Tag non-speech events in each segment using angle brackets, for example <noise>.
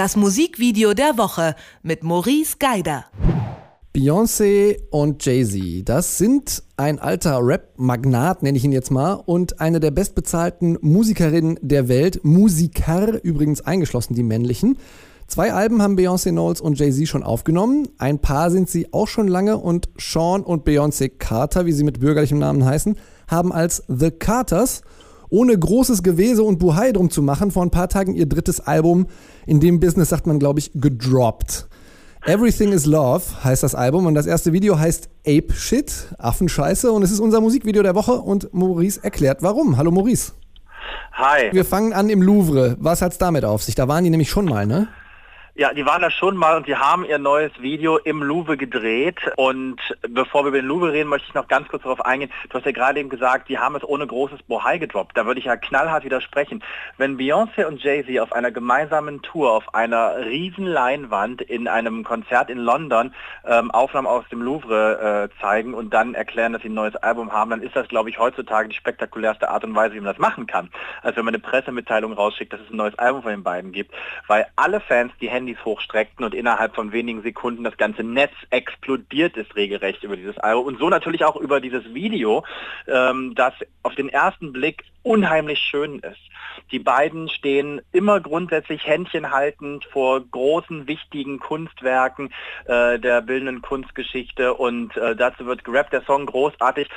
Das Musikvideo der Woche mit Maurice Geider. Beyoncé und Jay-Z, das sind ein alter Rap-Magnat, nenne ich ihn jetzt mal, und eine der bestbezahlten Musikerinnen der Welt. Musiker, übrigens eingeschlossen die männlichen. Zwei Alben haben Beyoncé Knowles und Jay-Z schon aufgenommen. Ein paar sind sie auch schon lange und Sean und Beyoncé Carter, wie sie mit bürgerlichem Namen heißen, haben als The Carters ohne großes Gewese und Buhai drum zu machen, vor ein paar Tagen ihr drittes Album, in dem Business sagt man, glaube ich, gedroppt. Everything is Love heißt das Album und das erste Video heißt Ape Shit, Affenscheiße und es ist unser Musikvideo der Woche und Maurice erklärt warum. Hallo Maurice. Hi. Wir fangen an im Louvre. Was hat's damit auf sich? Da waren die nämlich schon mal, ne? Ja, die waren da schon mal und sie haben ihr neues Video im Louvre gedreht. Und bevor wir über den Louvre reden, möchte ich noch ganz kurz darauf eingehen. Du hast ja gerade eben gesagt, die haben es ohne großes Bohai gedroppt. Da würde ich ja knallhart widersprechen. Wenn Beyoncé und Jay-Z auf einer gemeinsamen Tour, auf einer riesen Leinwand in einem Konzert in London ähm, Aufnahmen aus dem Louvre äh, zeigen und dann erklären, dass sie ein neues Album haben, dann ist das, glaube ich, heutzutage die spektakulärste Art und Weise, wie man das machen kann. Also wenn man eine Pressemitteilung rausschickt, dass es ein neues Album von den beiden gibt. Weil alle Fans die Handys hochstreckten und innerhalb von wenigen Sekunden das ganze Netz explodiert ist regelrecht über dieses Album und so natürlich auch über dieses Video, ähm, das auf den ersten Blick unheimlich schön ist. Die beiden stehen immer grundsätzlich Händchen haltend vor großen, wichtigen Kunstwerken äh, der bildenden Kunstgeschichte und äh, dazu wird gerappt, der Song großartig.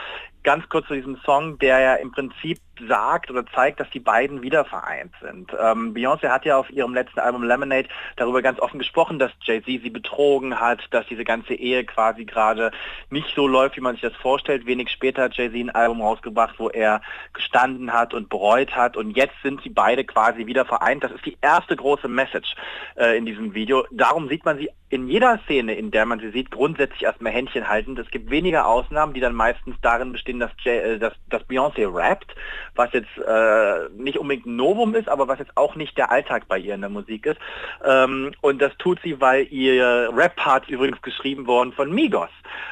Ganz kurz zu diesem Song, der ja im Prinzip sagt oder zeigt, dass die beiden wieder vereint sind. Ähm, Beyoncé hat ja auf ihrem letzten Album Lemonade darüber ganz offen gesprochen, dass Jay-Z sie betrogen hat, dass diese ganze Ehe quasi gerade nicht so läuft, wie man sich das vorstellt. Wenig später hat Jay-Z ein Album rausgebracht, wo er gestanden hat und bereut hat und jetzt sind sie beide quasi wieder vereint. Das ist die erste große Message äh, in diesem Video. Darum sieht man sie in jeder Szene, in der man sie sieht, grundsätzlich erstmal Händchen halten. Es gibt wenige Ausnahmen, die dann meistens darin bestehen, dass, Jay, äh, dass, dass Beyoncé rappt, was jetzt äh, nicht unbedingt ein Novum ist, aber was jetzt auch nicht der Alltag bei ihr in der Musik ist. Ähm, und das tut sie, weil ihr Rap-Part übrigens geschrieben worden von Migos.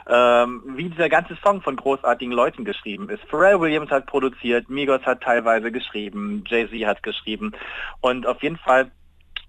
Ähm, wie dieser ganze Song von großartigen Leuten geschrieben ist. Pharrell Williams hat produziert, Migos hat teilweise geschrieben, Jay-Z hat geschrieben. Und auf jeden Fall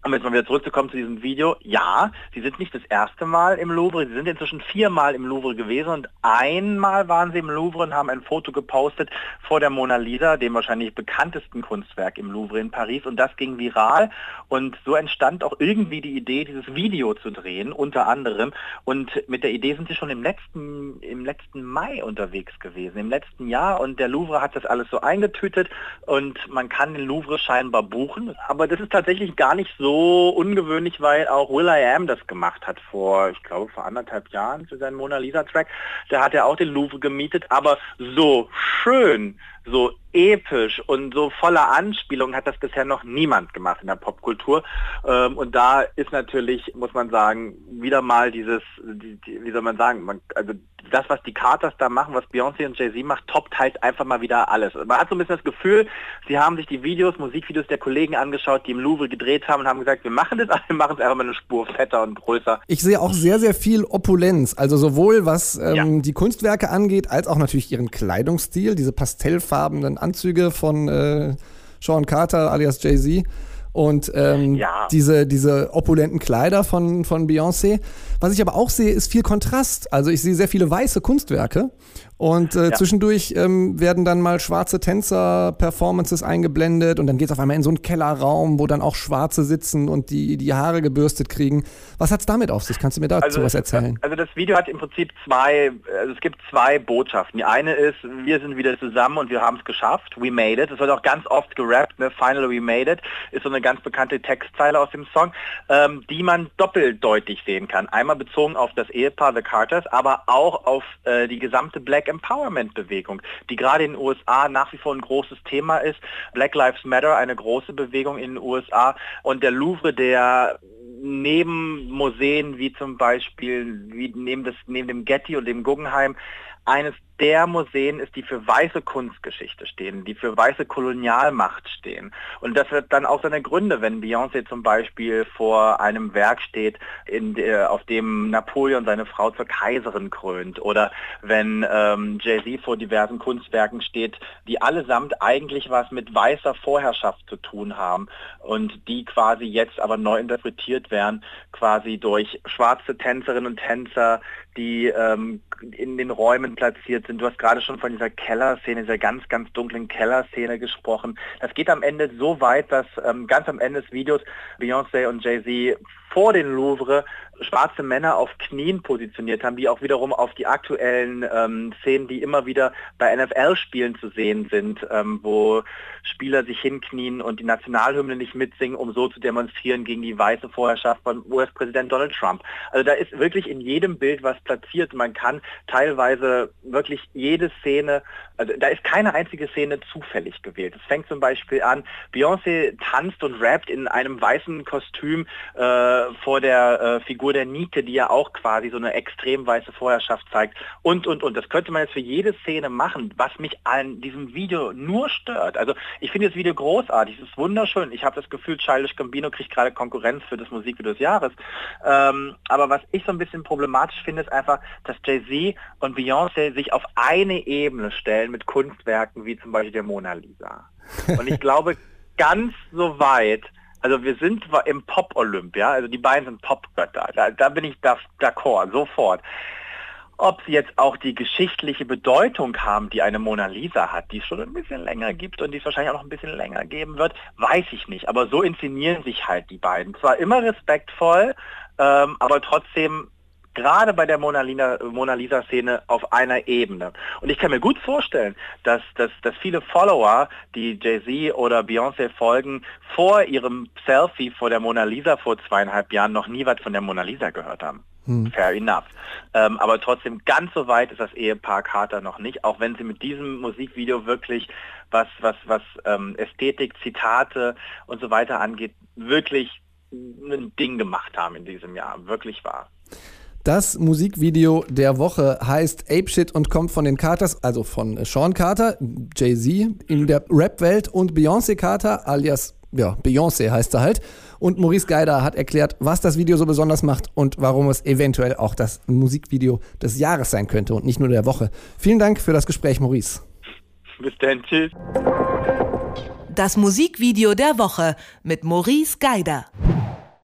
um jetzt mal wieder zurückzukommen zu diesem Video, ja, sie sind nicht das erste Mal im Louvre, sie sind inzwischen viermal im Louvre gewesen und einmal waren sie im Louvre und haben ein Foto gepostet vor der Mona Lisa, dem wahrscheinlich bekanntesten Kunstwerk im Louvre in Paris. Und das ging viral. Und so entstand auch irgendwie die Idee, dieses Video zu drehen, unter anderem. Und mit der Idee sind sie schon im letzten, im letzten Mai unterwegs gewesen, im letzten Jahr. Und der Louvre hat das alles so eingetütet. Und man kann den Louvre scheinbar buchen, aber das ist tatsächlich gar nicht so so ungewöhnlich, weil auch Will I Am das gemacht hat vor, ich glaube, vor anderthalb Jahren für seinen Mona Lisa Track. Da hat er auch den Louvre gemietet, aber so schön, so episch und so voller Anspielungen hat das bisher noch niemand gemacht in der Popkultur. Ähm, und da ist natürlich, muss man sagen, wieder mal dieses, wie soll man sagen, man, also das, was die Carters da machen, was Beyoncé und Jay-Z macht, toppt halt einfach mal wieder alles. Man hat so ein bisschen das Gefühl, sie haben sich die Videos, Musikvideos der Kollegen angeschaut, die im Louvre gedreht haben und haben gesagt, wir machen das, aber <laughs> wir machen es einfach mal eine Spur fetter und größer. Ich sehe auch sehr, sehr viel Opulenz. Also sowohl was ähm, ja. die Kunstwerke angeht, als auch natürlich ihren Kleidungsstil, diese pastellfarbenen Anzüge von äh, Sean Carter alias Jay-Z und ähm, ja. diese, diese opulenten Kleider von, von Beyoncé. Was ich aber auch sehe, ist viel Kontrast. Also ich sehe sehr viele weiße Kunstwerke und äh, ja. zwischendurch ähm, werden dann mal schwarze Tänzer-Performances eingeblendet und dann geht es auf einmal in so einen Kellerraum, wo dann auch Schwarze sitzen und die, die Haare gebürstet kriegen. Was hat es damit auf sich? Kannst du mir dazu also, was erzählen? Also das Video hat im Prinzip zwei, also es gibt zwei Botschaften. Die eine ist, wir sind wieder zusammen und wir haben es geschafft. We made it. Das wird auch ganz oft gerappt, ne? Finally we made it. Ist so eine ganz bekannte Textzeile aus dem Song, ähm, die man doppeldeutig sehen kann. Einmal bezogen auf das Ehepaar The Carters, aber auch auf äh, die gesamte Black Empowerment-Bewegung, die gerade in den USA nach wie vor ein großes Thema ist. Black Lives Matter, eine große Bewegung in den USA und der Louvre, der neben Museen wie zum Beispiel wie neben, das, neben dem Getty und dem Guggenheim eines der Museen ist, die für weiße Kunstgeschichte stehen, die für weiße Kolonialmacht stehen. Und das hat dann auch seine Gründe, wenn Beyoncé zum Beispiel vor einem Werk steht, der, auf dem Napoleon seine Frau zur Kaiserin krönt oder wenn ähm, Jay-Z vor diversen Kunstwerken steht, die allesamt eigentlich was mit weißer Vorherrschaft zu tun haben und die quasi jetzt aber neu interpretiert werden, quasi durch schwarze Tänzerinnen und Tänzer, die ähm, in den Räumen platziert sind. Du hast gerade schon von dieser Kellerszene, dieser ganz, ganz dunklen Kellerszene gesprochen. Das geht am Ende so weit, dass ähm, ganz am Ende des Videos Beyoncé und Jay-Z vor den Louvre schwarze Männer auf Knien positioniert haben, die auch wiederum auf die aktuellen ähm, Szenen, die immer wieder bei NFL-Spielen zu sehen sind, ähm, wo Spieler sich hinknien und die Nationalhymne nicht mitsingen, um so zu demonstrieren gegen die weiße Vorherrschaft von US-Präsident Donald Trump. Also da ist wirklich in jedem Bild was platziert. Man kann teilweise wirklich jede Szene, also da ist keine einzige Szene zufällig gewählt. Es fängt zum Beispiel an, Beyoncé tanzt und rappt in einem weißen Kostüm äh, vor der äh, Figur der Nike, die ja auch quasi so eine extrem weiße Vorherrschaft zeigt und, und, und. Das könnte man jetzt für jede Szene machen, was mich an diesem Video nur stört. Also ich finde das Video großartig, es ist wunderschön. Ich habe das Gefühl, Childish Gambino kriegt gerade Konkurrenz für das Musikvideo des Jahres. Ähm, aber was ich so ein bisschen problematisch finde, ist einfach, dass Jay-Z und Beyoncé sich auf eine Ebene stellen mit Kunstwerken wie zum Beispiel der Mona Lisa. Und ich <laughs> glaube, ganz so weit also wir sind im Pop-Olymp, ja, also die beiden sind Popgötter. Da, da bin ich d'accord, sofort. Ob sie jetzt auch die geschichtliche Bedeutung haben, die eine Mona Lisa hat, die es schon ein bisschen länger gibt und die es wahrscheinlich auch noch ein bisschen länger geben wird, weiß ich nicht. Aber so inszenieren sich halt die beiden. Zwar immer respektvoll, ähm, aber trotzdem gerade bei der Mona Lisa-Szene auf einer Ebene. Und ich kann mir gut vorstellen, dass, dass, dass viele Follower, die Jay-Z oder Beyoncé folgen, vor ihrem Selfie vor der Mona Lisa vor zweieinhalb Jahren noch nie was von der Mona Lisa gehört haben. Hm. Fair enough. Ähm, aber trotzdem ganz so weit ist das Ehepaar Carter noch nicht, auch wenn sie mit diesem Musikvideo wirklich was, was, was ähm, Ästhetik, Zitate und so weiter angeht, wirklich ein Ding gemacht haben in diesem Jahr. Wirklich wahr. Das Musikvideo der Woche heißt Ape Shit und kommt von den Carters, also von Sean Carter, Jay-Z in der Rap-Welt und Beyoncé Carter, alias ja, Beyoncé heißt er halt. Und Maurice Geider hat erklärt, was das Video so besonders macht und warum es eventuell auch das Musikvideo des Jahres sein könnte und nicht nur der Woche. Vielen Dank für das Gespräch, Maurice. Bis dann, tschüss. Das Musikvideo der Woche mit Maurice Geider.